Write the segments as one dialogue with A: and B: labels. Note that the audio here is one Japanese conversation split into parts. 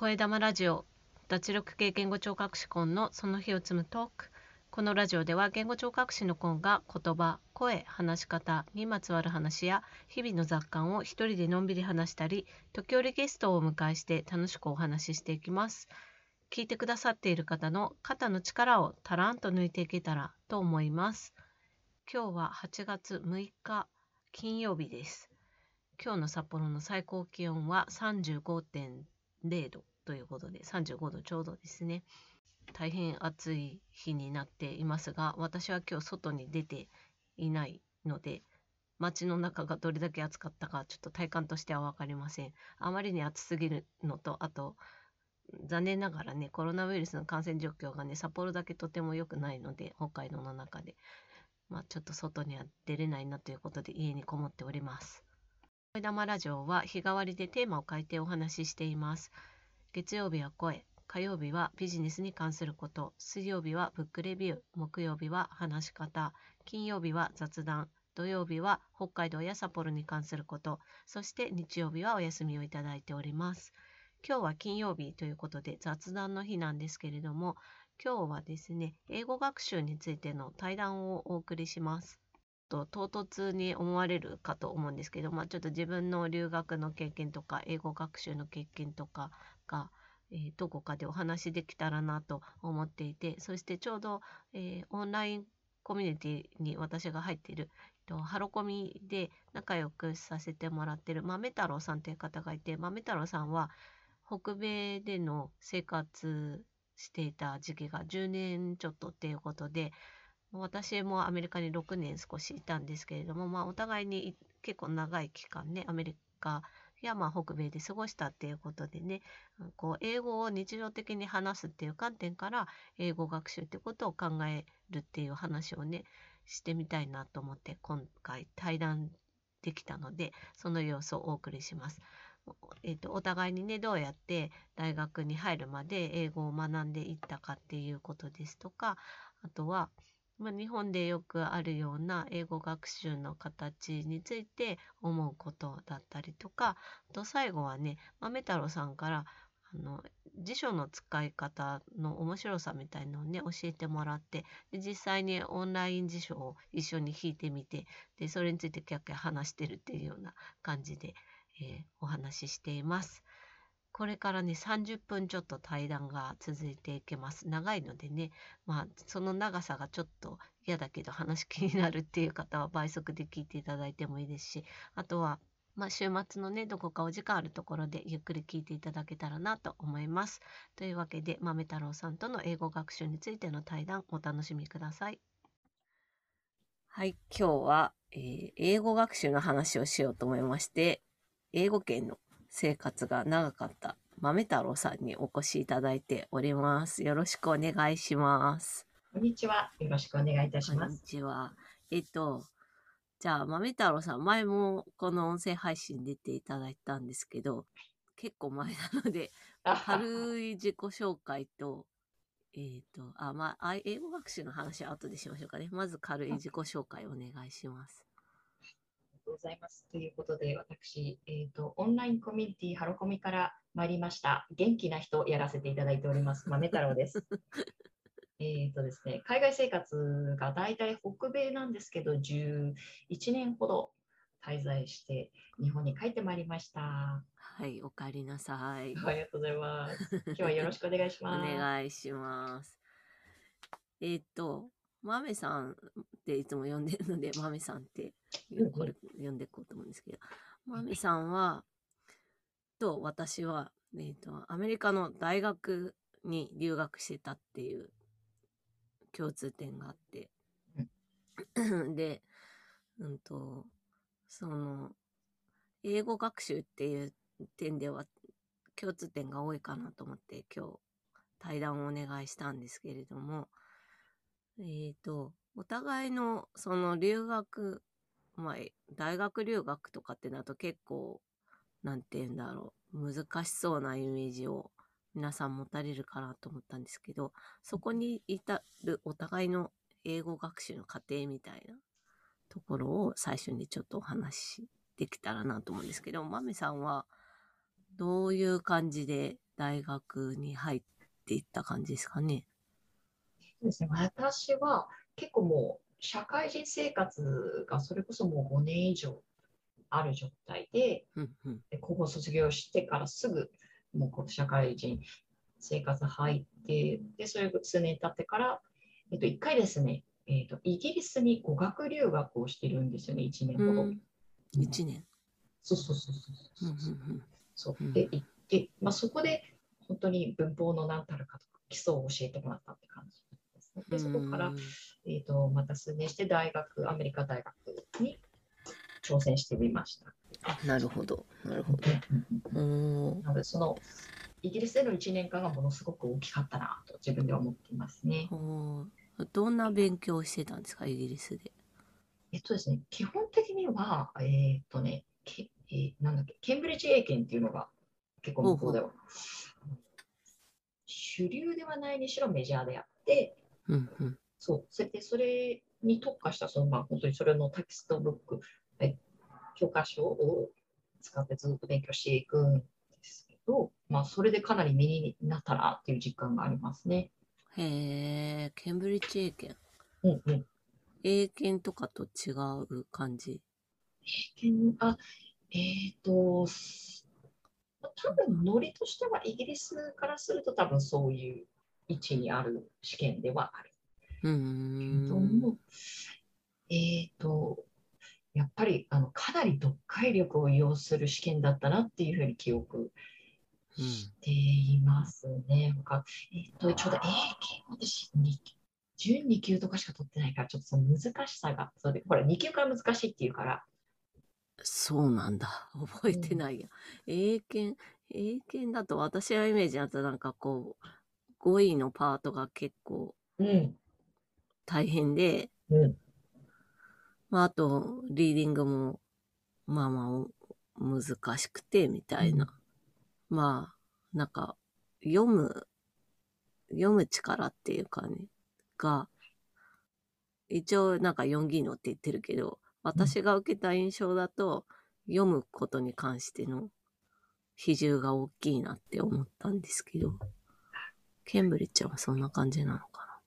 A: 声玉ラジオ脱力系言語聴覚士コンのその日を積むトーク。このラジオでは言語聴覚士のコンが言葉声話し方にまつわる話や日々の雑感を一人でのんびり話したり時折ゲストをお迎えして楽しくお話ししていきます。聞いてくださっている方の肩の力をたらんと抜いていけたらと思います。今日は8月6日金曜日です。今日の札幌の最高気温は35.0 0度ということで35度ちょうどですね。大変暑い日になっていますが私は今日外に出ていないので街の中がどれだけ暑かったかちょっと体感としては分かりません。あまりに暑すぎるのとあと残念ながらねコロナウイルスの感染状況がね札幌だけとても良くないので北海道の中で。まあちょっと外には出れないなということで家にこもっております。声玉ラジオは日替わりでテーマを変えてお話ししています月曜日は声火曜日はビジネスに関すること、水曜日はブックレビュー、木曜日は話し方、金曜日は雑談、土曜日は北海道や札幌に関すること、そして日曜日はお休みをいただいております。今日は金曜日ということで雑談の日なんですけれども、今日はですね、英語学習についての対談をお送りします。と唐突に思われるかと思うんですけど、まあ、ちょっと自分の留学の経験とか英語学習の経験とかがえー、どこかでお話しできたらなと思っていてそしてちょうど、えー、オンラインコミュニティに私が入っているハロコミで仲良くさせてもらってる豆太郎さんという方がいて豆太郎さんは北米での生活していた時期が10年ちょっとっていうことで私もアメリカに6年少しいたんですけれども、まあ、お互いに結構長い期間ねアメリカやまあ北米で過ごしたっていうことでねこう英語を日常的に話すっていう観点から英語学習ってことを考えるっていう話をねしてみたいなと思って今回対談できたのでその様子をお送りします。えーと、お互いにねどうやって大学に入るまで英語を学んでいったかっていうことですとかあとはまあ、日本でよくあるような英語学習の形について思うことだったりとかあと最後はね豆太郎さんからあの辞書の使い方の面白さみたいのをね教えてもらってで実際にオンライン辞書を一緒に引いてみてでそれについてキャッキャ話してるっていうような感じで、えー、お話ししています。これからね30分ちょっと対談が続いていけます長いのでねまあその長さがちょっと嫌だけど話気になるっていう方は倍速で聞いていただいてもいいですしあとはまあ、週末のねどこかお時間あるところでゆっくり聞いていただけたらなと思います。というわけで豆太郎さんとの英語学習についての対談お楽しみください。はい、今日は、えー、英語学習の話をしようと思いまして英語圏の生活が長かった豆太郎さんにお越しいただいております。よろしくお願いします。
B: こんにちは。よろしくお願いいたします。
A: こんにちは。えっと、じゃあ、豆太郎さん、前もこの音声配信出ていただいたんですけど、結構前なので、軽い自己紹介と、えっ、ー、と、あ、まあ、英語学習の話は後でしましょうかね。まず軽い自己紹介お願いします。
B: ございます。ということで、私、えーと、オンラインコミュニティハロコミから参りました、元気な人やらせていただいております、豆太郎です。えっとですね、海外生活が大体北米なんですけど、11年ほど滞在して日本に帰ってまいりました。
A: はい、お帰りなさい。
B: ありがとうございます。今日はよろしくお願いします。
A: お願いします。えっ、と、まめさんっていつも呼んでるので、まめさんってこれ呼んでいこうと思うんですけど、まめさんは、と私は、えっ、ー、と、アメリカの大学に留学してたっていう共通点があって、で、うんと、その、英語学習っていう点では共通点が多いかなと思って今日対談をお願いしたんですけれども、えっ、ー、と、お互いのその留学まあ、大学留学とかってなると結構、なんて言うんだろう、難しそうなイメージを皆さん持たれるかなと思ったんですけど、そこに至るお互いの英語学習の過程みたいなところを最初にちょっとお話しできたらなと思うんですけど、まめさんは、どういう感じで大学に入っていった感じですかね？
B: そうですね、私は結構もう社会人生活がそれこそもう5年以上ある状態で。で高校卒業してからすぐもう社会人生活入って、で、それが数年経ってから、えっと、1回ですね、えっと、イギリスに語学留学をしてるんですよね、1年ほど。
A: うん、1年。
B: そうそうそうそう
A: うん
B: そう。で、行って、まあ、そこで本当に文法の何たるかとか基礎を教えてもらったって感じでそこから
A: う、ん
B: えー、とまた数年して大学、アメリカ大学に挑戦してみました。
A: なるほど。なるほど。おー
B: なので、そのイギリスでの1年間がものすごく大きかったなと自分では思っていますね。
A: どんな勉強をしてたんですか、イギリスで？
B: えっとですね、基本的には、えっ、とね、けえーなんだっけ、ケンブリッジ英検っていうのが結構向こうでは主流ではないにしろメジャーであって、
A: うんうん。
B: そう、それでそれに特化した、そのまあ本当にそれのテキストブック、え教科書を使ってずっと勉強していくんですけど、まあそれでかなり身になったなっていう実感がありますね。
A: へえ、ケンブリッジ英検。
B: うんうん。
A: 英検とかと違う感じ？
B: けんあ、えっ、と、す多分ノリとしてはイギリスからすると多分そういう位置にある試験ではある。
A: うー
B: けど
A: ん。
B: も、えっ、と、やっぱりあのかなり読解力を要する試験だったなっていうふうに記憶
A: うん
B: していますね。他えっ、と、ちょうど英検私に12級とかしか取ってないから、ちょっとその難しさが、それほら、2級から難しいっていうから、
A: そうなんだ。覚えてないや。英検、英検だと私のイメージだとなんかこう、語彙のパートが結構
B: うん、
A: 大変で、
B: うん、
A: まああと、リーディングも、まあまあ、難しくて、みたいな。まあ、なんか、読む、読む力っていうかね、が、一応なんか4技能って言ってるけど、私が受けた印象だと、読むことに関しての比重が大きいなって思ったんですけど、ケンブリッジはそんな感じなのか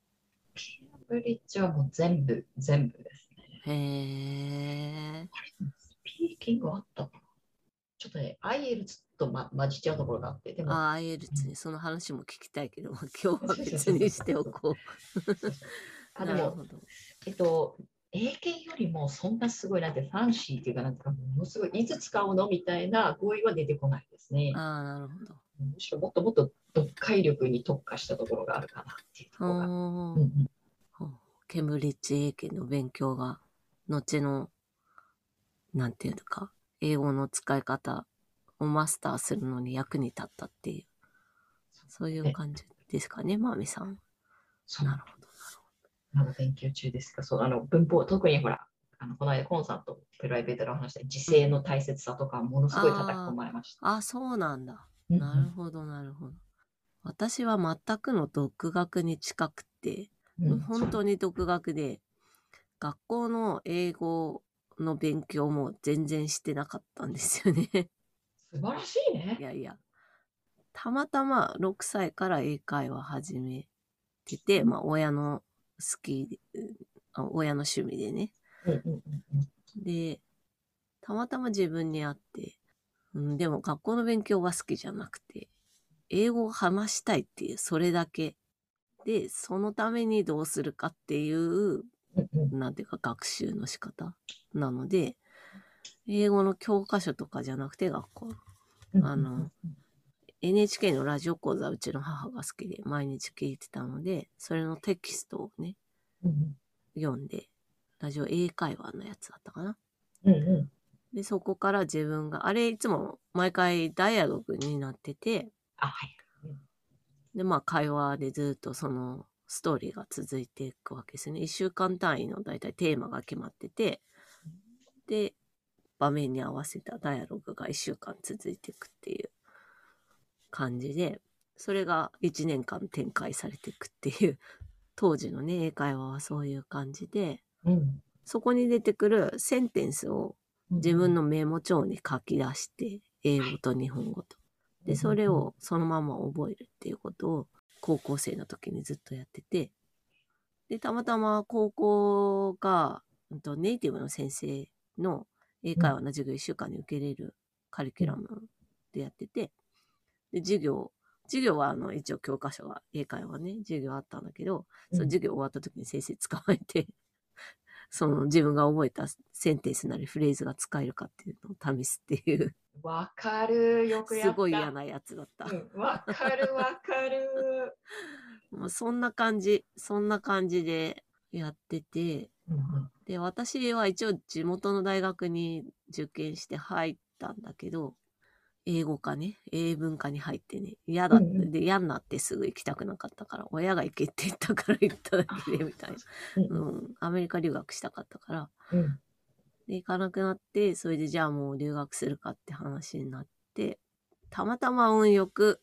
B: ケンブリッジはもう全部、全部ですね。
A: な。へー。
B: スピーキングあったかな？ちょっとね、IELTS と、ま、混じっちゃうところがあって、でも、
A: ああ、エルツね、その話も聞きたいけど、今日は別にしておこう。
B: あでも、
A: なるほど。
B: えっと、英検よりもそんなすごいなんてファンシーっていうか、なんていうか、ものすごい、いつ使うの？みたいな語彙は出てこないですね。
A: ああ、なるほど。
B: むしろもっともっと読解力に特化したところがあるかなっていうところが。
A: お
B: うん
A: ー
B: うん
A: ケンブリッジ英検の勉強が、後の、なんていうのか、英語の使い方をマスターするのに役に立ったっていう、そういう感じですかね、マミさん。
B: そう
A: なるほど。
B: まだ勉強中ですが、そうあの文法、特にほら、あのこの間コンさんとプライベートでお話した時制の大切さとか、ものすごい叩き込まれました。
A: あ、そうなんだ。
B: うん
A: なるほど、なるほど。私は全くの独学に近くて、
B: うん
A: 本当に独学で、学校の英語の勉強も全然してなかったんですよね。
B: 素晴らしいね
A: い。やいや。たまたま6歳から英会話始めてて、まあ親の好き親の趣味でね。で、たまたま自分に会って、うん、でも学校の勉強は好きじゃなくて、英語を話したいっていう、それだけ。で、そのためにどうするかっていう、なんていうか学習の仕方なので、英語の教科書とかじゃなくて学校。
B: うん
A: あの NHK のラジオ講座うちの母が好きで毎日聞いてたので、それのテキストをね、
B: うん
A: 読んで、ラジオ英会話のやつだったかな。
B: うんうん
A: で、そこから自分が、あれいつも毎回ダイアログになってて、
B: あ、はい。
A: で、まあ会話でずっとそのストーリーが続いていくわけですね。一週間単位の大体テーマが決まってて、で、場面に合わせたダイアログが一週間続いていくっていう感じで、それが一年間展開されていくっていう、当時のね、英会話はそういう感じで、
B: うん。
A: そこに出てくるセンテンスを自分のメモ帳に書き出して、英語と日本語と。で、それをそのまま覚えるっていうことを高校生の時にずっとやってて、で、たまたま高校が、うんとネイティブの先生の英会話の授業1週間に受けれるカリキュラムでやってて、で、授業、授業はあの一応教科書が英会話ね、授業あったんだけど、その授業終わった時に先生捕まえて、その自分が覚えたセンテンスなりフレーズが使えるかっていうのを試すっていう、
B: わかる。よくやった。
A: すごい嫌なやつだった。
B: うんわかるわかる。
A: もうそんな感じ、そんな感じでやってて、
B: うん
A: で、私は一応地元の大学に受験して入ったんだけど、英語科ね、英文科に入ってね、嫌だって、
B: うんうん。
A: で、嫌になってすぐ行きたくなかったから、親が行けって言ったから行っただけで、みたいな。
B: うん
A: うん、アメリカ留学したかったから、
B: うん。
A: で、行かなくなって、それでじゃあもう留学するかって話になって、たまたま運よく、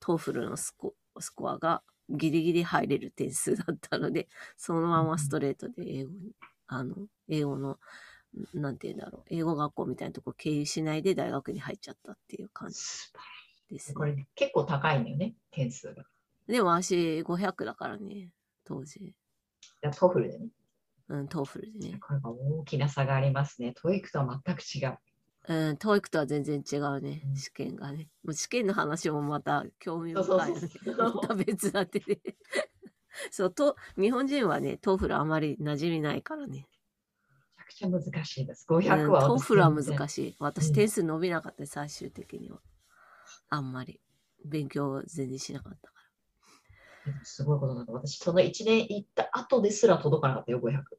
A: TOEFL のスコスコアがギリギリ入れる点数だったので、そのままストレートで英語に、あの、英語の、なんて言うんだろう、英語学校みたいなとこ経由しないで大学に入っちゃったっていう感じです
B: しいこれ
A: ね。
B: 結構高いんだよね、点数が。
A: でも私500だからね、当時。
B: いや TOEFL でね。
A: うん、 TOEFL でね。
B: これは大きな差がありますね。 TOEIC とは全く違う。
A: うん、 TOEIC とは全然違うね
B: う、ん
A: 試験がね。もう試験の話もまた興味深いよね。また別だってで。そう、と、日本人はね、 TOEFL あまり馴染みないからね。
B: くちゃ難しいです。
A: うん、
B: 500は
A: TOEFL は難
B: い。
A: しい。
B: うん
A: 私点数伸びなかった、最終的には。あんまり。勉強全然しなかったか
B: すごいことなんだ。私、その1年行った後ですら届かなかったよ、500。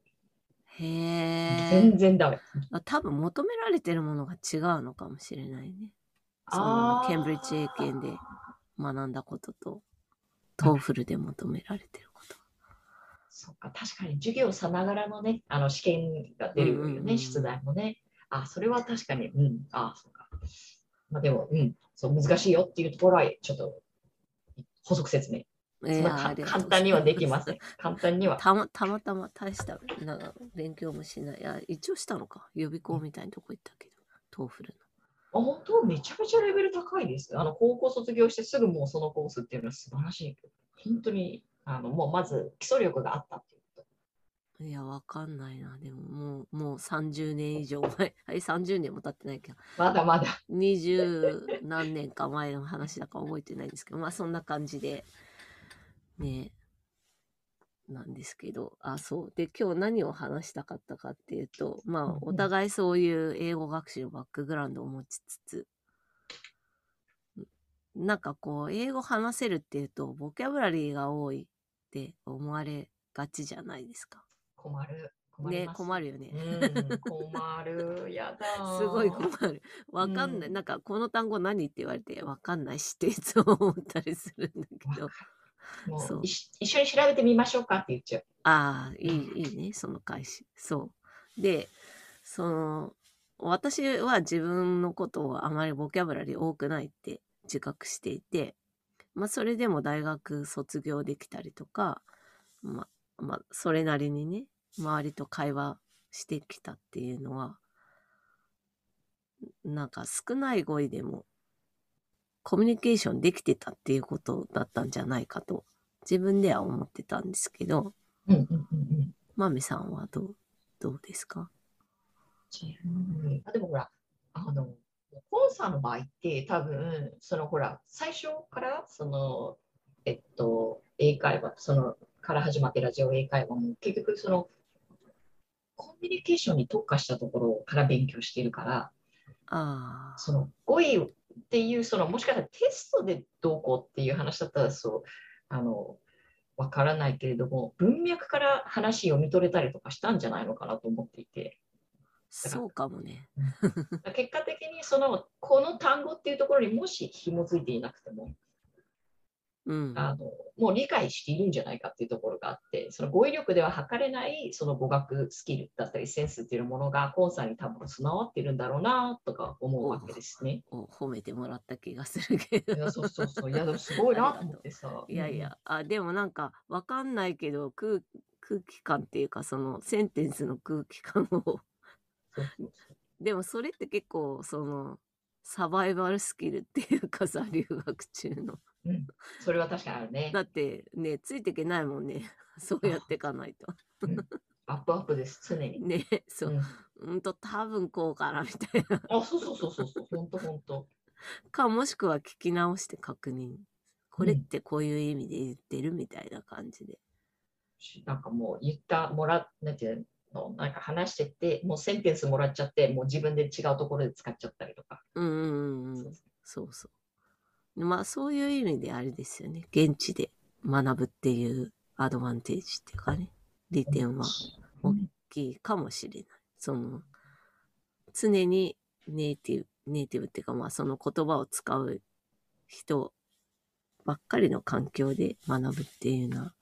A: ら。へえ。
B: 全然ダメ。
A: あ多分求められてるものが違うのかもしれないね。そ
B: あー
A: のケンブリッジ英検で学んだことと、 TOEFL で求められてる。
B: そっか、確かに授業さながらのね、あの試験が出るよ
A: うんうんうん
B: ね、出題もね。あ、それは確かに、うん、あ、そうか。まあでも、うん、そう、難しいよっていうところは、ちょっと補足説明。そんなか
A: ありがとう
B: 簡単にはできません。簡単には。
A: たまたまたま大したなんか勉強もしない。いや、一応したのか。予備校みたいなとこ行ったけど、 TOEFL
B: あ本当、めちゃめちゃレベル高いです。あの高校卒業してすぐもうそのコースっていうのは素晴らしい。本当に、あのもうまず基礎力があったっていうこ
A: の。いや、わかんないな。でももう、もう30年以上前。はい、30年も経ってないけど、
B: と。まだまだ。
A: 20何年か前の話だから覚えてないんですけど、まあそんな感じで、ねなんですけど、あ、そう。で、今日何を話したかったかっていうと、まあ、お互いそういう英語学習のバックグラウンドを持ちつつ、んなんかこう、英語話せるっていうと、ボキャブラリーが多いって思われがちじゃないですか。
B: 困る。困り
A: ね、困るよね。
B: うん、困る。やだ。
A: すごい困る。わかんない。
B: うん
A: なんか、この単語何って言われて、わかんないしっていつも思ったりするんだけど。
B: も
A: そう
B: 一緒に調べてみましょうかって言っちゃう。
A: ああ、いい、いいね、その返し。そう。で、その、私は自分のことをあまりボキャブラリー多くないって自覚していて、まあ、それでも大学卒業できたりとか、まあ、まあ、それなりにね、周りと会話してきたっていうのは、なんか少ない語彙でもコミュニケーションできてたっていうことだったんじゃないかと自分では思ってたんですけど、
B: うんうんうんうん。
A: マメさんはどう、どうですか？
B: あでもほら、あの、コンさんの場合って多分、そのほら、最初からその、えっと、英会話、その、から始まってラジオ英会話も結局その、コミュニケーションに特化したところから勉強しているから、
A: ああ、
B: その語彙っていう、そのもしかしたらテストでどうこうっていう話だったら、そう、あの、わからないけれども、文脈から話を読み取れたりとかしたんじゃないのかなと思っていて、
A: そうかもね。
B: 結果的にその、この単語っていうところにもし紐づいていなくても、
A: うん。
B: あのもう理解しているんじゃないかっていうところがあって、その語彙力では測れないその語学スキルだったりセンスっていうものがコンさんに多分備わってるんだろうなとか思うわけですね。
A: お褒めてもらった気がするけど。
B: いや、そうそうそう。いや、でもすごいなと思ってさ。
A: いやいや、あ、でもなんか、わかんないけど、空空気感っていうか、その、センテンスの空気感を、でもそれって結構、その、サバイバルスキルっていうかさ、留学中の。
B: うん。それは確かにあるね
A: だ。ってね、ついていけないもんね。そうやっていかないと。
B: アップアップです、常に。
A: ね、そうう。
B: ん
A: うんと、多分こうかなみたいな。
B: あ、そうそうそうそうそう、本当本当。
A: か、もしくは聞き直して確認。これってこういう意味で言ってるみたいな感じで。
B: しなんかもう言った、もらなんていうの、なんか話してて、もうセンテンスもらっちゃって、もう自分で違うところで使っちゃったりとか。
A: うんうんうん。
B: そううん
A: そう。まあそういう意味であれですよね。現地で学ぶっていうアドバンテージっていうかね。利点は大
B: うん
A: きいかもしれない。その、常にネイティブ、ネイティブっていうかまあその言葉を使う人ばっかりの環境で学ぶっていうのは、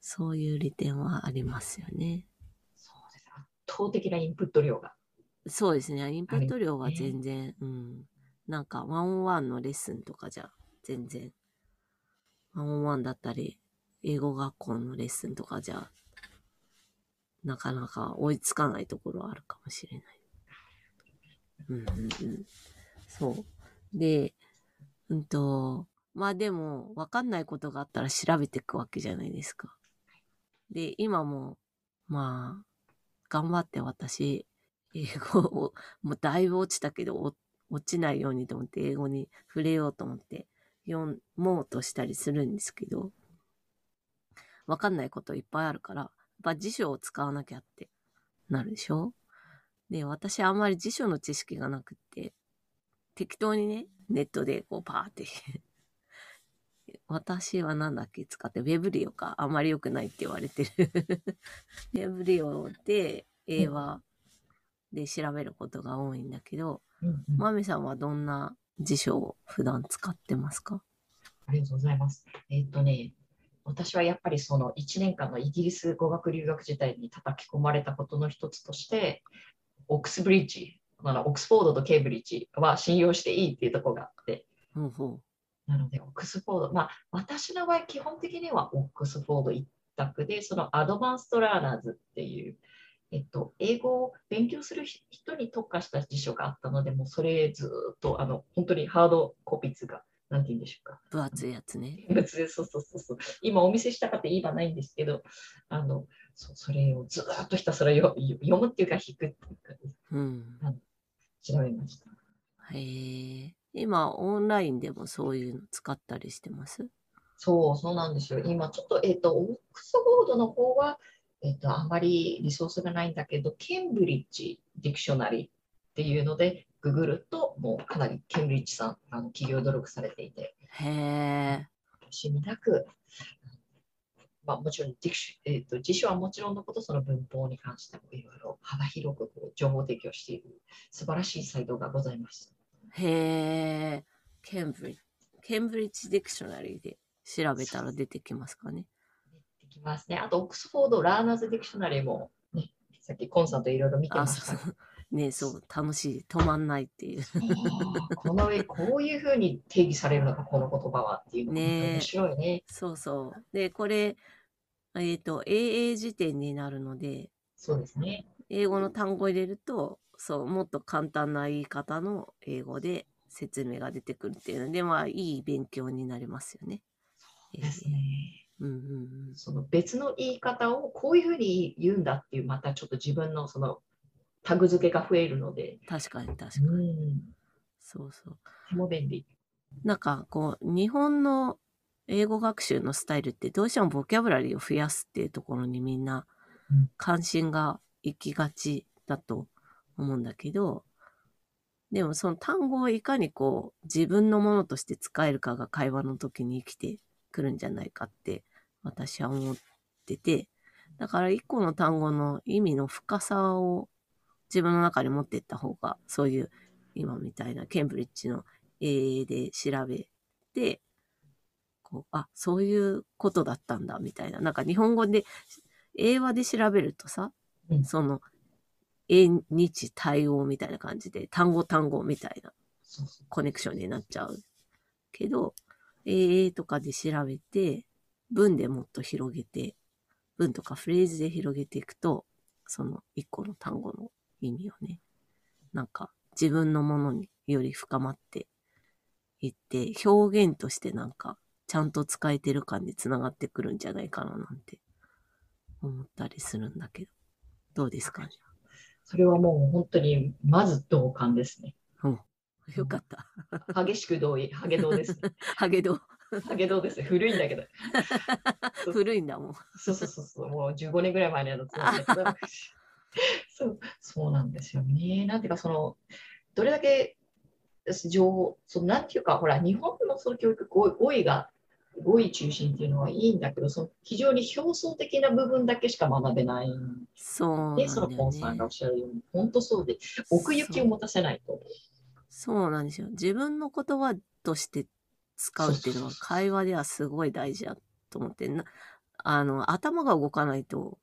A: そういう利点はありますよね。
B: そうです。圧倒的なインプット量が。
A: そうですね。インプット量は全然、うん。なんか、ワンオンワンのレッスンとかじゃ、全然、ワンオンワンだったり、英語学校のレッスンとかじゃ、なかなか追いつかないところはあるかもしれない。うんうんうん。そう。で、うんと、まあでも、わかんないことがあったら調べていくわけじゃないですか。で、今も、まあ、頑張って私、英語を、もうだいぶ落ちたけど、落ちないようにと思って、英語に触れようと思って、読もうとしたりするんですけど、わかんないこといっぱいあるから、やっぱ辞書を使わなきゃってなるでしょ？で、私あんまり辞書の知識がなくって、適当にね、ネットでこうパーって、私はなんだっけ？使って、ウェブリオか。あんまり良くないって言われてる。ウェブリオで、英和で調べることが多いんだけど、
B: うんうん。
A: マミさんはどんな辞書を普段使ってますか？
B: ありがとうございます。えっとね、私はやっぱりその1年間のイギリス語学留学時代に叩き込まれたことの一つとして、オックスブリッジ、オックスフォードとケイブリッジは信用していいっていうところがあって、
A: ほうほ
B: なので、オックスフォード、まあ、私の場合、基本的にはオックスフォード一択で、そのアドバンストラーナーズっていう、えっと、英語を勉強する人に特化した辞書があったので、もうそれずっと、あの、本当にハードコピーズが、なんて言うんでしょうか。
A: う。分厚いやつね。
B: 別で、そうそうそうそう。今お見せしたかって今ないんですけど、あの、そうそれをずっとひたすらよ読むっていうか、弾くっていうか、
A: うん。
B: 調べました。
A: へえ。今、オンラインでもそういうの使ったりしてます？
B: そう、そうなんですよ。今、ちょっと、えっ、と、オックスフォードの方は、えっ、と、あんまりリソースがないんだけど、ケンブリッジディクショナリーっていうので、ググると、もうかなりケンブリッジさん、あの企業努力されていて、
A: へえ。
B: 惜しみなく、まあ、もちろんディクシ、えっと辞書はもちろんのこと、その文法に関してもいろいろ幅広くこう情報提供している素晴らしいサイトがございます。
A: へえ。ケンブリッジ。 Cambridge Dictionary で調べたら出てきますかね。
B: できますね。あと、 Oxford Learner's Dictionary も、ね、さっきコンさんといろいろ見て
A: あ、
B: ました
A: そうそう。ねそう、楽しい。止まんないっていう。
B: この上、こういうふうに定義されるのか、この言葉はっていうのが
A: ねえ
B: 面白いね。
A: そうそう。で、これ、えっ、と、英英辞典になるので、
B: そうですね。
A: 英語の単語を入れると、そう、もっと簡単な言い方の英語で説明が出てくるっていうので、まあ、いい勉強になりますよね。
B: ですね。
A: うんうんうん。
B: その別の言い方をこういうふうに言うんだっていう、またちょっと自分のそのタグ付けが増えるので、
A: 確かに確か
B: う
A: に。
B: ん、
A: そうそう。
B: とても便利。
A: なんか、こう、日本の英語学習のスタイルってどうしてもボキャブラリーを増やすっていうところにみんな
B: うん
A: 関心が行きがちだと思うんだけど、でもその単語をいかにこう自分のものとして使えるかが会話の時に生きてくるんじゃないかって私は思ってて、だから一個の単語の意味の深さを自分の中に持っていった方が、そういう今みたいなケンブリッジの英で調べて、こう、あ、そういうことだったんだ、みたいな。なんか日本語で、英和で調べるとさ、
B: うん
A: その、英日対応みたいな感じで、単語単語みたいなコネクションになっちゃう。けど、英とかで調べて、文でもっと広げて、文とかフレーズで広げていくと、その一個の単語の意味をね、なんか自分のものにより深まっていって、表現としてなんか、ちゃんと使えてる感につながってくるんじゃないかななんて思ったりするんだけど。どうですか？ね。
B: それはもう本当にまず同感ですね。
A: よかった。
B: 激しく同意、ハゲ同ですね。
A: ハゲド。
B: ハゲ同ですね。古いんだけど。
A: 古いんだもん。
B: そうそうそうそう、もう15年ぐらい前のやつなんだけど。そう、そうなんですよね。なんていうか、その、どれだけ情報、そのなんていうか、ほら、日本のその教育、語語彙が、語彙中心っていうのはいいんだけど、その非常に表層的な部分だけしか学べない
A: そう
B: で、
A: よ
B: そのポンさんがお
A: ね
B: っ。しゃるように、本当そうで、奥行きを持たせないと。
A: そうなんですよ。自分の言葉として使うっていうのは会話ではすごい大事だと思ってなあの頭が動かないと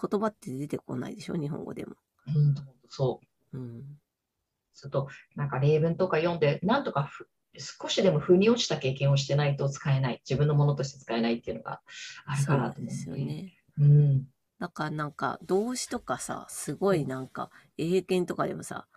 A: 言葉って出てこないでしょ？日本語でも。
B: うん、そう。
A: うん、
B: ちょっとなんか例文とか読んで、なんとかふ少しでも腑に落ちた経験をしてないと使えない、自分のものとして使えないっていうのがあるかなと思う、
A: ですよ。ね。
B: うん。
A: だからなんか動詞とかさすごいなんか英検とかでもさ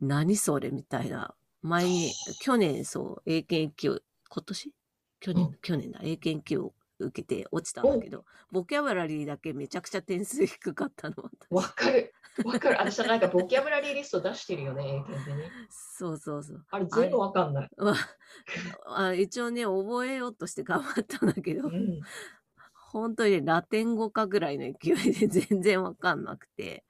A: 何それみたいな前に去年そう英検1級今年？去年、
B: うん
A: 去年だ英検1級を受けて落ちたんだけどボキャブラリーだけめちゃくちゃ点数低かったの私
B: わかる。わかる。私はなんかボキャブラリーリスト出してるよね、英検でね。
A: そうそうそう。
B: あれ全部わかんない。
A: まあ、あ一応ね覚えようとして頑張ったんだけど
B: うん。
A: 本当にねラテン語かぐらいの勢いで全然わかんなくて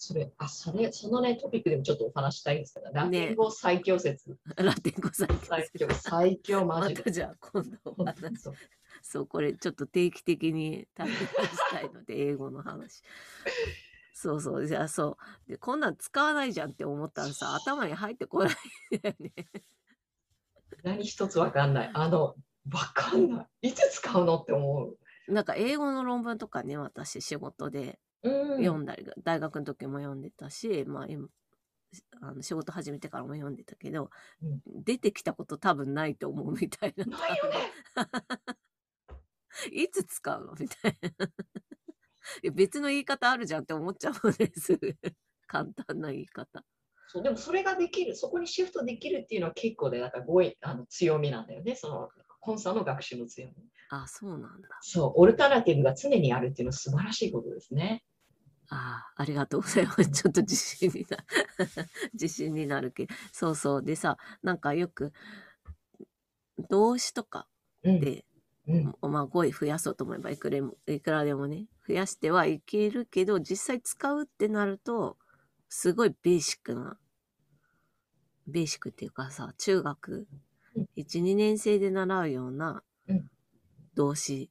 B: それ、あ、それ、そのね、トピックでもちょっとお話したいんですけど、ラテン語最強説。
A: ラテン語最
B: 最強、
A: 強
B: 最強マ
A: ま
B: ジで。
A: たじゃあ今度
B: そう
A: そうこれちょっと定期的に旅出したいので英語の話そうそうじゃあそうでこんなん使わないじゃんって思ったらさ頭に入ってこないんだよね
B: 何一つわかんない。あの、わかんない。いつ使うのって思う。
A: なんか英語の論文とかね私仕事で
B: うん。
A: 読んだり、大学の時も読んでたし、まあ、今あの仕事始めてからも読んでたけど、
B: うん
A: 出てきたこと多分ないと思うみたいな。
B: ないよね。
A: いつ使うのみたいな。いや別の言い方あるじゃんって思っちゃうもんね、すぐ。簡単な言い方。
B: そうでもそれができる、そこにシフトできるっていうのは結構で、なんかあの強みなんだよね。そのコンサの学習の強み。
A: あ、そうなんだ。
B: そう、オルタナティブが常にあるっていうのは素晴らしいことですね。
A: ああ、ありがとうございます。ちょっと自信にな、自信になるけど。そうそう。でさ、なんかよく、動詞とか
B: うん。
A: で、
B: うん、
A: まあ語彙増やそうと思えばいくらでもいくらでもね増やしてはいけるけど実際使うってなるとすごいベーシックなベーシックっていうかさ中学
B: うん
A: 12年生で習うような
B: うん
A: 動詞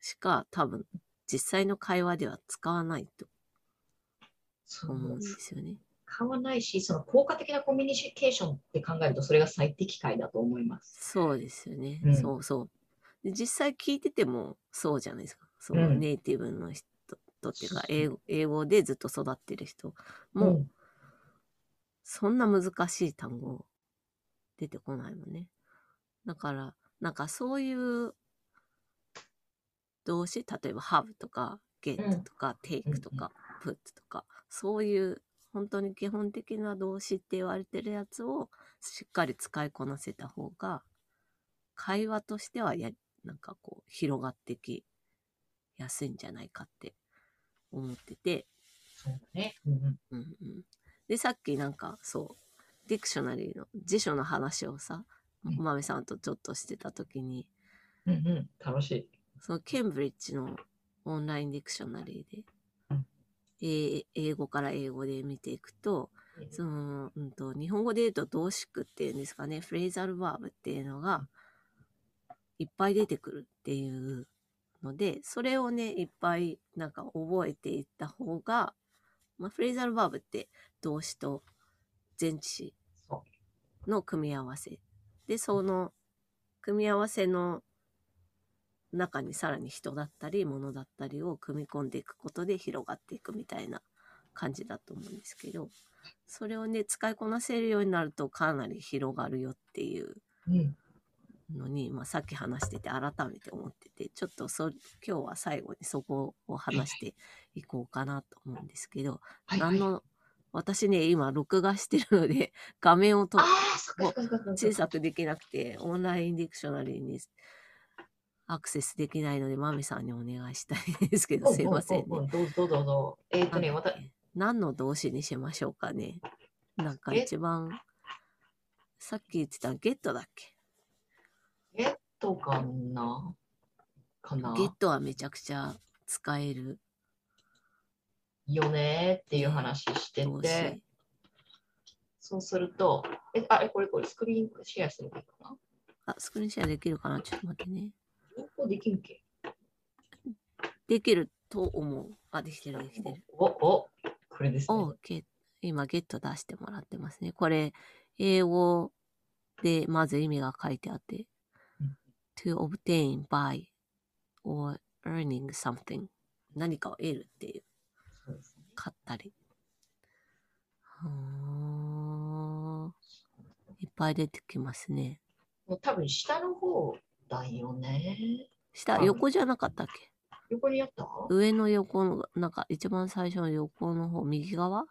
A: しか多分実際の会話では使わないと
B: そう
A: 思うんですよね。
B: 使わないし、その効果的なコミュニケーションって考えると、それが最適解だと思います。
A: そうですよね。
B: うん
A: そうそう。で実際聞いててもそうじゃないですか。その
B: うん。
A: ネイティブの人とっていうか、英語英語でずっと育ってる人
B: う
A: も、
B: ん、
A: そんな難しい単語出てこないもんね。だから、なんかそういう動詞、例えば have とか get とか take とか put とか、そういう本当に基本的な動詞って言われてるやつをしっかり使いこなせた方が、会話としてはや、なんかこう広がってきやすいんじゃないかって思ってて、
B: そうだね。うんうん。
A: でさっきなんかそうディクショナリーの辞書の話をさ
B: うん。
A: まめさんとちょっとしてた時に
B: うんうん、楽しい。
A: そのケンブリッジのオンラインディクショナリーで、
B: うん。
A: え英語から英語で見ていくとその、うん、と日本語で言うと動詞句っていうんですかねフレーザルバーブっていうのがいっぱい出てくるっていうのでそれをねいっぱいなんか覚えていった方が、まあ、フレーザルバーブって動詞と前置詞
B: そ
A: の組み合わせ。でその組み合わせの中にさらに人だったり物だったりを組み込んでいくことで広がっていくみたいな感じだと思うんですけどそれをね使いこなせるようになるとかなり広がるよっていうのに、まあ、さっき話してて改めて思っててちょっとそ今日は最後にそこを話していこうかなと思うんですけど、
B: はいはい
A: 何の私ね、今、録画してるので、画面をと。小さくできなくて、オンラインディクショナリーにアクセスできないので、マミさんにお願いしたいですけど、すいませんね。
B: どうぞどうぞどうぞ。えっ、とね、わた
A: なんだっけ何の動詞にしましょうかね。なんか
B: え？
A: 一番、さっき言ってたゲットだっけ？
B: トかな？かな？
A: ゲットはめちゃくちゃ使える
B: よねっていう話して
A: 動
B: て
A: 詞。、
B: そうすると、え、あ、えこれこれスクリーンシェアすればいいかな？
A: あ、スクリーンシェアできるかな？ちょっと待ってね。
B: 両方できんけ？
A: できると思う。あ、できてる、できてる。
B: お、お、これですね。
A: おゲ今、ゲット出してもらってますね。これ、英語でまず意味が書いてあって
B: うん
A: to obtain, buy, or earning something. 何かを得るっていう、
B: そうですね。
A: 買ったり。いっぱい出てきますね。
B: もう多分下の方だよね。
A: 下、
B: あ。
A: 横じゃなかったっけ？
B: 横にあった？こ
A: 上の横の、なんか一番最初の横の方、右側？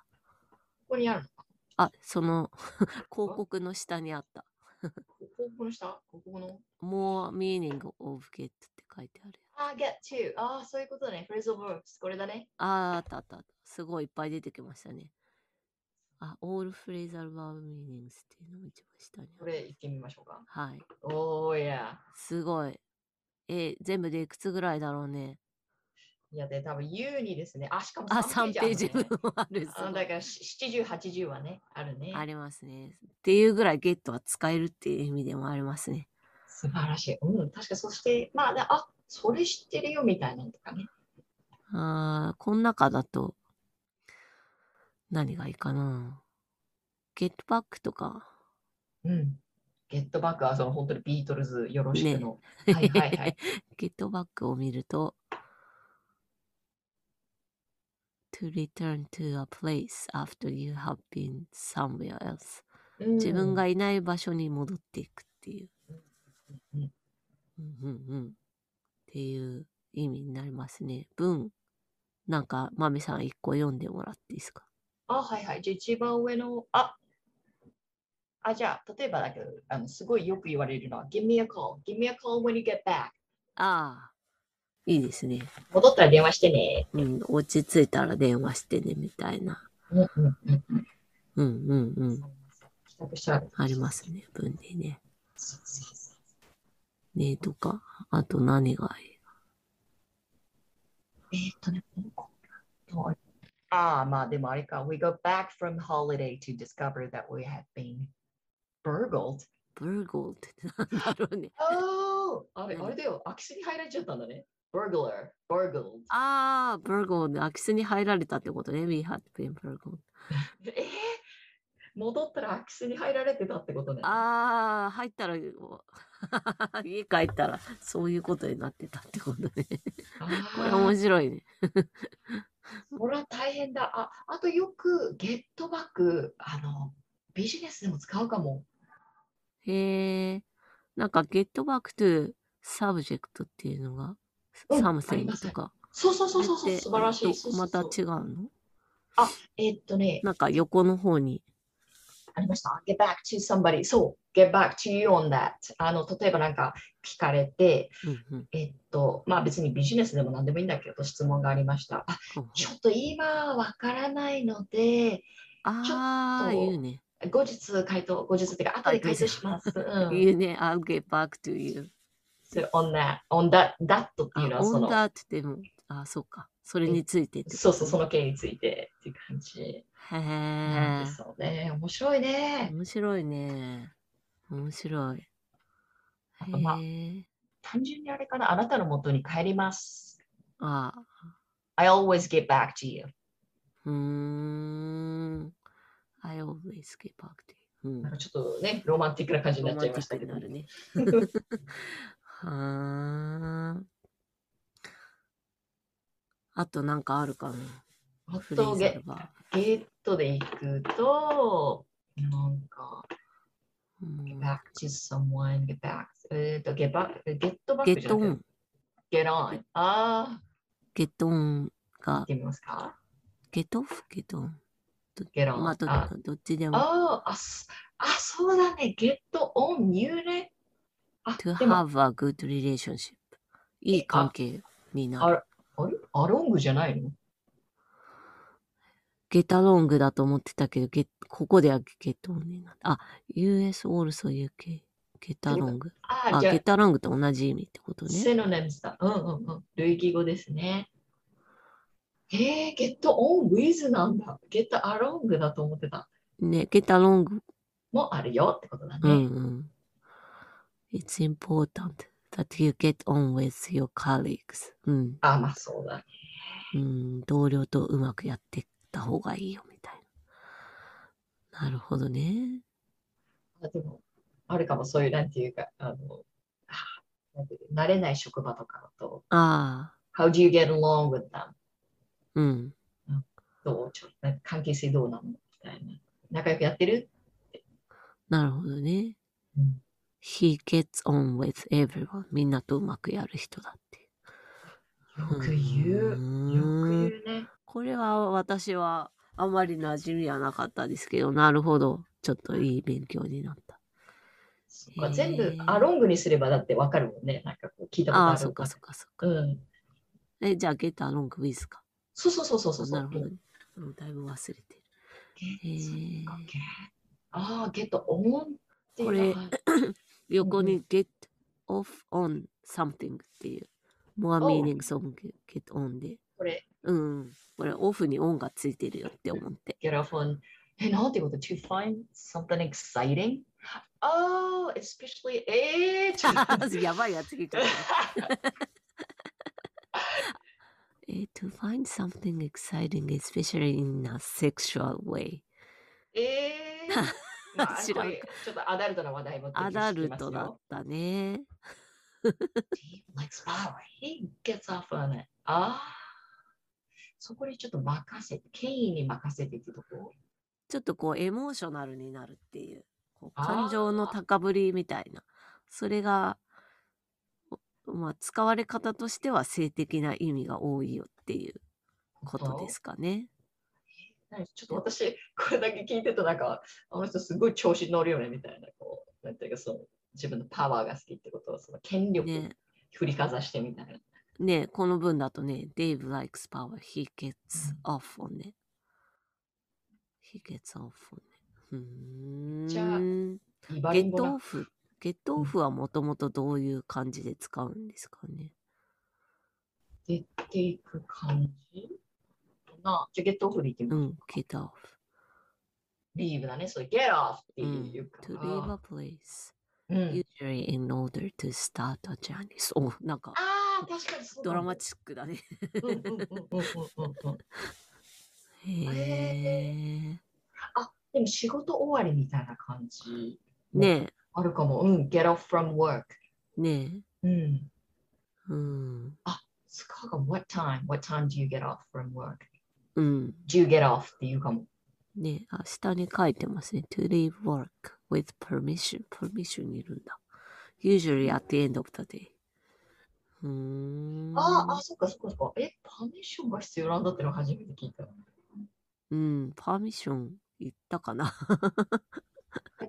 B: こにあるのか
A: あ、その 広告の下にあった。
B: こここの下？ここの
A: ？More meaning of get って書いてある。
B: あ、get to. ああ、そういうことね。phrasal verbs。これだね。
A: あーあったあったあった。すごいいっぱい出てきましたね。あ、all phrasal verb meanings っていうのも一番下に。
B: これ行ってみましょうか。
A: はい。
B: おーや。
A: すごい。え、全部でいくつぐらいだろうね。
B: いや、で、多分 U にですね。あ、しかも
A: あ、
B: 3
A: 3ページ
B: ページある、ね。
A: 分もある。す
B: あだからし70、80はね、あるね。
A: ありますね。っていうぐらいゲットは使えるっていう意味でもありますね。
B: 素晴らしい。うん、確かそして、まあ、ね、あそれ知ってるよみたいなのとかね。
A: あーこの中だと、何がいいかな。ゲットバックとか。
B: うん。ゲットバックはその本当にビートルズよろしくの。はいはいはい。
A: ゲットバックを見ると、to return to a place after you have been somewhere else.
B: うん
A: 自分がいない場所に戻っていくっていう、
B: うん。
A: うんうんうん、っていう意味になりますね。文、なんか、まみさん一個読んでもらっていいですか？
B: あ、はいはい。じゃあ一番上の、あ。あ、じゃあ、例えばだけど、あのすごいよく言われるのは、Give me a call. Give me a call when you get back.
A: ああ、いいですね。
B: 戻ったら電話してね。
A: うん、落ち着いたら電話してね、みたいな。
B: うんうんうんうん。
A: うんうんうん。
B: 帰宅したら
A: ありますね、文でね。ねとか、あと何がいい？
B: えーっとね、ああ、まあでもあれか。We go back from holiday to discover that we have been burgled.
A: ブルゴーってなんだろうね。
B: Oh! あれ、
A: 何
B: あれだよ。空き巣に入られちゃったんだね。Burglar, burgled.
A: ああ、ブルゴーで空き巣に入られたってことね。We had been burgled.
B: えー、戻ったら空き巣に入られてたってことね。
A: ああ、入ったら、家帰ったら、そういうことになってたってことね。
B: あ
A: これ
B: ー
A: 面白いね。
B: これは大変だ。あ、あとよくゲットバック、あの、ビジネスでも使うかも。
A: へえ。なんか、get back to subject っていうのが、
B: うんあり
A: something
B: ます
A: とか。
B: そうそうそうそうそう、
A: で
B: 素晴らしい。
A: また違うの？
B: えーっとね、
A: なんか横の方に。
B: ありました。get back to somebody. そう、get back to you on that. あの、例えばなんか聞かれて、
A: うんうん
B: えっと、まあ別にビジネスでも何でもいいんだけど、質問がありました。あ、ちょっと今わからないので、
A: ああ、
B: ちょっと
A: 言うね。
B: 後日回答、後日っていうか、後で回答します。うん。
A: 言うね。I'll get back to you.
B: それ on that, on that, that って
A: あ、
B: いうのはそ
A: on
B: の、
A: that っても、あ、そうか。それについてって
B: そうそう、その件についてっていう感じ
A: へえ
B: なんで。すよね。面白いね。
A: 面白いね。面白い。
B: あとまあ。単純にあれかな、あなたの元に帰ります。
A: あ
B: I always get back to you.
A: うーん。I always get back to you. うん
B: なんかちょっとね、ロマンティックな感じになっちゃいましたけど。
A: ね。はあ。あとなんかあるかな？
B: あとゲ。ゲットで行くと、なんか、
A: うん
B: get back to someone, get back, えっと、get back, get back
A: ゲットオ
B: じゃなくて？
A: ン。
B: get on. あ
A: ゲットオン
B: あ、
A: が
B: 行ってみますか？
A: ゲットゲットオン？ど
B: get on
A: まあ、ど
B: あ
A: どっちでも。
B: ああ、そあ、そうだね。get on 言うね。あ、
A: to
B: でも、
A: have a good relationship. いい関係になる。
B: あれアロングじゃないの
A: ？get along だと思ってたけど、get ここでは get on になった。あ、US also UK。get along。
B: あ、
A: あ、
B: じゃあ
A: get along と同じ意味ってことね。
B: セノネムスだ。うんうんうん。類義語ですね。えー、get on with なんだ。get along だと思ってた。
A: ね、get along
B: もあるよってことだ
A: うんう
B: ね。
A: ん。It's important that you get on with your colleagues. うん。
B: あ、まあそうだね。
A: うん、同僚とうまくやっていった方がいいよみたいな。なるほどね。
B: あでも、あるかもそういう、なんていうか、あの、あなんていう慣れない職場とかだと、
A: ああ、
B: How do you get along with them?
A: うん。
B: どう？ちょなんか関係性どうなの？みたいな。仲良くやってる？
A: なるほどね。
B: うん
A: He gets on with everyone. みんなとうまくやる人だって。
B: よく言う。よく言うね。
A: これは私はあまり馴染みはなかったですけど、なるほど。ちょっといい勉強になった。
B: そっか
A: へー
B: 全部アロングにすればだってわかるもんね。なんかこう聞いたこと
A: ああ、
B: ある
A: そっかそっかそっか。
B: うん。
A: え、じゃあ、get along with か。
B: そうそうそうそうそう。
A: なるほどね。うんだいぶ忘れてる。
B: ゲ
A: へー
B: そっかゲああ、ゲットオン
A: これ
B: You're
A: gonna mm-hmm. get off on something っていう、more
B: oh.
A: meaning Something get on で。
B: これ。
A: うん。これオフにオンがついてるよって思って。
B: get off on. え、なんてこと ?to find something exciting? Oh, especially, えー、
A: やばいやつ聞いた。え、to find something exciting, especially in a sexual way.
B: まあ、
A: 知らん
B: ちょっとアダルトな話題も
A: アダルトだったね。
B: He likes power. He gets off on it. ああ。そこにちょっと任せて、権威に任せてってとこ？
A: ちょっとこうエモーショナルになるっていう、こう感情の高ぶりみたいな。それが、おまあ、使われ方としては性的な意味が多いよっていうことですかね。
B: 何ちょっと私、これだけ聞いてると、なんか、あの人すごい調子に乗るよねみたいな、こう、なんていうか、その自分のパワーが好きってことを、その権力
A: ね
B: 振りかざしてみたいな。
A: ねこの文だとね、Dave likes power, he gets off on it. He gets off on it.
B: じゃあ
A: ゲットオフ。ゲットオフはもともとどういう感じで使うんですかね。
B: 出ていく感じなじゃあ、ゲットオフで言ってみる。
A: うん、ゲットオフ。
B: リーブだね。それ、ゲットオフって
A: うん
B: いうか。
A: to leave a place,
B: うん、
A: usually in order to start a journey. お、なんか
B: ああ、確かにそうだ
A: ドラマチックだね。
B: うんうんうんうんうんうんうん
A: へえ。
B: あ、でも仕事終わりみたいな感じ。
A: ね
B: あるかも。うん、get off from work。
A: え、ね
B: うん。
A: え。うん。
B: 使うかも。What time? What time do you get off from work?
A: うん。
B: Do you get off? っていうかも。
A: ねえ、あ、下に書いてますね。to leave work with permission. permission いるんだ。usually at the end of the day. うーん。
B: ああ、あ、そっかそっかそっか。え、パーミッションが必要なんだってのを初めて聞いた。
A: うん、パーミッション言ったかな。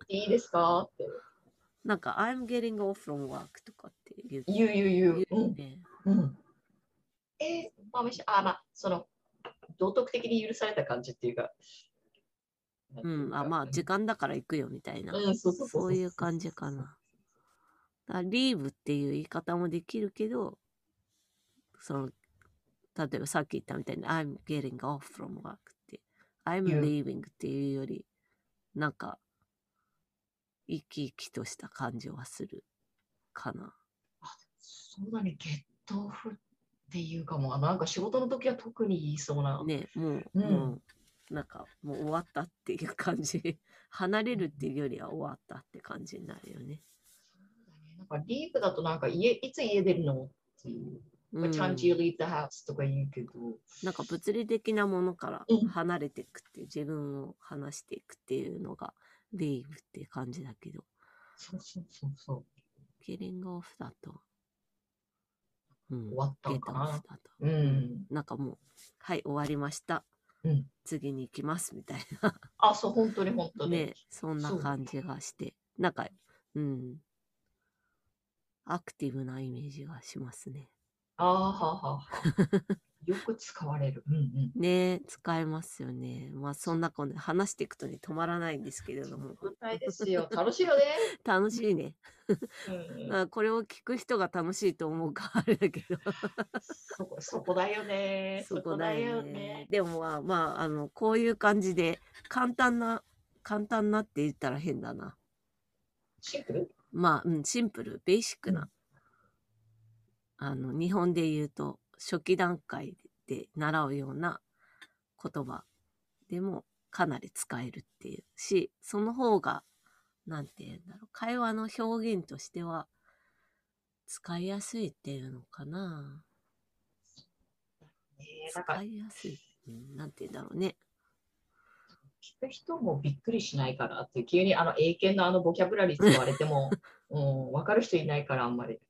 B: いいですか？って
A: なんか、I'm getting off from work とかって言う。
B: 言う言う言う。うん。
A: 言うね。
B: うん、え、パーミッション、あ、まあ、その、道徳的に許された感じっていうか。
A: うん、あ、まあ、時間だから行くよみたいな。
B: うん、そう
A: いう感じかな。だリーブっていう言い方もできるけど、その、例えばさっき言ったみたいに I'm getting off from work って、I'm leaving っていうより、なんか、生き生きとした感じはするかな。
B: そうだね、ゲットオフっていうかも、なんか仕事の時は特に言いそうな。
A: ね、もう、
B: うん
A: なんか、もう終わったっていう感じ。離れるっていうよりは終わったって感じになるよね。
B: なんかリーブだとなんか家、いつ家出るのっていう。
A: うん
B: What time do you leave the house? とか言うけど。
A: なんか物理的なものから
B: うん
A: 離れていくっていう、自分を離していくっていうのがリーブっていう感じだけど、
B: そうそうそうそう。
A: ゲリングオフだと、うん、
B: 終わったかなうん。
A: なんかもう、はい、終わりました。
B: うん
A: 次に行きますみたいな
B: あ、そう、本当に本当に。
A: ねそんな感じがしてなんかうんアクティブなイメージがしますね
B: ああ、はあはあはあ。よく使われる。うんうん。
A: ね使えますよねまあそんなこんで話していくとね止まらないんですけれども
B: 問題ですよ。楽しいよね。
A: 楽しいね
B: うんうん、
A: あこれを聞く人が楽しいと思うか あれだけど
B: そこそこだよね。
A: そこだよね
B: ね。
A: でもまあまああのこういう感じで簡単な簡単なって言ったら変だな
B: シンプル？
A: まあ、うん、シンプルベーシックな、
B: うん
A: あの日本で言うと初期段階で習うような言葉でもかなり使えるっていうしその方がなんて言うんだろう会話の表現としては使いやすいっていうのかな。
B: ねなんか
A: 使いやすい、うん、なんて言うんだろうね。
B: 聞く人もびっくりしないからって急にあの英検のあのボキャブラリー使われても、うん、分かる人いないからあんまり。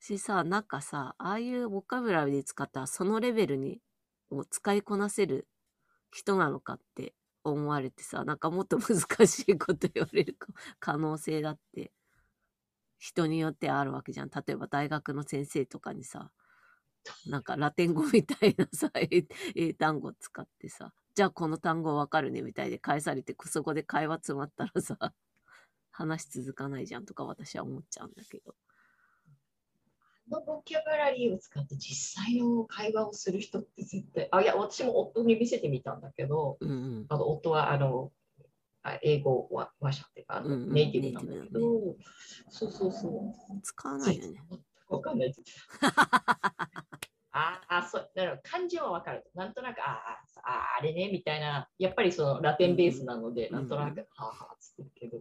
A: しさなんかさああいうボカブラリで使ったらそのレベルにを使いこなせる人なのかって思われてさなんかもっと 難しいこと言われる 可能性だって人によってあるわけじゃん例えば大学の先生とかにさなんかラテン語みたいなさ 英英単語使ってさじゃあこの単語わかるねみたいで返されてそこで会話詰まったらさ話し続かないじゃんとか私は思っちゃうんだけど。
B: あのボキャブラリーを使って実際の会話をする人って絶対、あ、いや、私も夫に見せてみたんだけど、
A: うんうん
B: あの夫はあのあ英語は話者っていうか、あの
A: うんうん
B: ネイティブなんだけど、
A: ネイ
B: そうそうそう。
A: 使わないよね。
B: わかんない。ああ、そう、だから漢字はわかる。なんとなく、ああ、ああれね、みたいな、やっぱりそのラテンベースなので、
A: うん
B: なんとなく、はあはあ、つってるけど、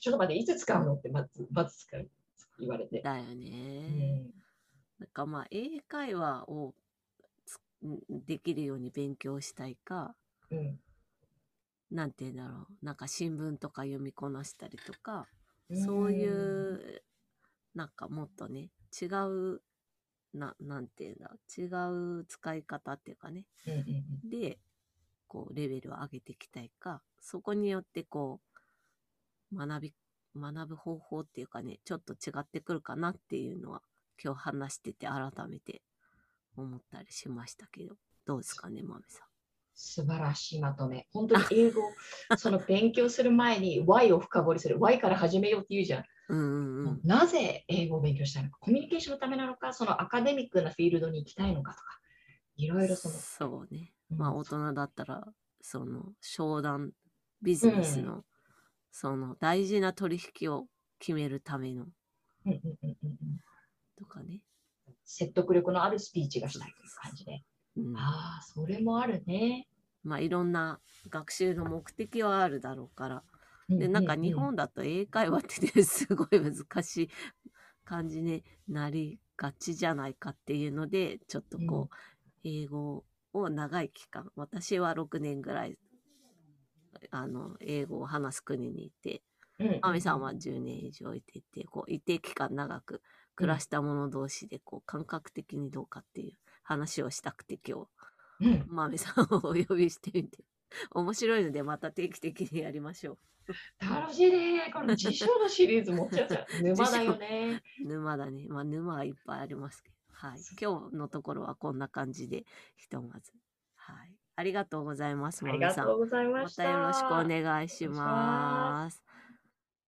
B: ちょっと待って、いつ使うのってまず、まず使う、言われて。
A: だよ
B: う
A: ね。
B: ん、
A: なんかまあ英会話をできるように勉強したいか、
B: うん。
A: なんて言うんだろう。なんか新聞とか読みこなしたりとか、そういう、なんかもっとね、違う、ななんて言うんだろう。違う使い方っていうかね。
B: うん。うんうん
A: で、こう、レベルを上げていきたいか、そこによってこう、学び、学ぶ方法っていうかね、ちょっと違ってくるかなっていうのは、今日話してて改めて思ったりしましたけど、どうですかね、まめさん。
B: 素晴らしいまとめ。本当に英語、その 勉強する前に Y を深掘りする。Y から始めようって言うじゃん。
A: うんうんうん。
B: なぜ英語を勉強したいのか、コミュニケーションのためなのか、そのアカデミックなフィールドに行きたいのかとか、いろいろその、
A: そうね。
B: うん
A: まあ大人だったら、その商談、ビジネスの、その大事な取引を決めるためのとかね。
B: 説得力のあるスピーチがしたいという感じで。
A: うん、
B: ああ、それもあるね。
A: まあいろんな学習の目的はあるだろうから。で、なんか日本だと英会話ってね、すごい難しい感じになりがちじゃないかっていうので、ちょっとこう、英語を長い期間、私は6年ぐらい、あの、英語を話す国にいて、マミさんは10年以上いてて、こう、一定期間長く暮らした者同士で、こう、感覚的にどうかっていう話をしたくて今日、
B: うん
A: マミさんをお呼びしてみて、面白いのでまた定期的にやりましょ
B: 楽しいね。この辞書のシリーズも ちゃちゃ沼だよね。
A: う。沼だね。まあ、沼はいっぱいありますけど。はい。今日のところはこんな感じで、ひとまず。はい。ありがとうございます、
B: あ。りがとうございました。
A: またよろしくお願いし。
B: ます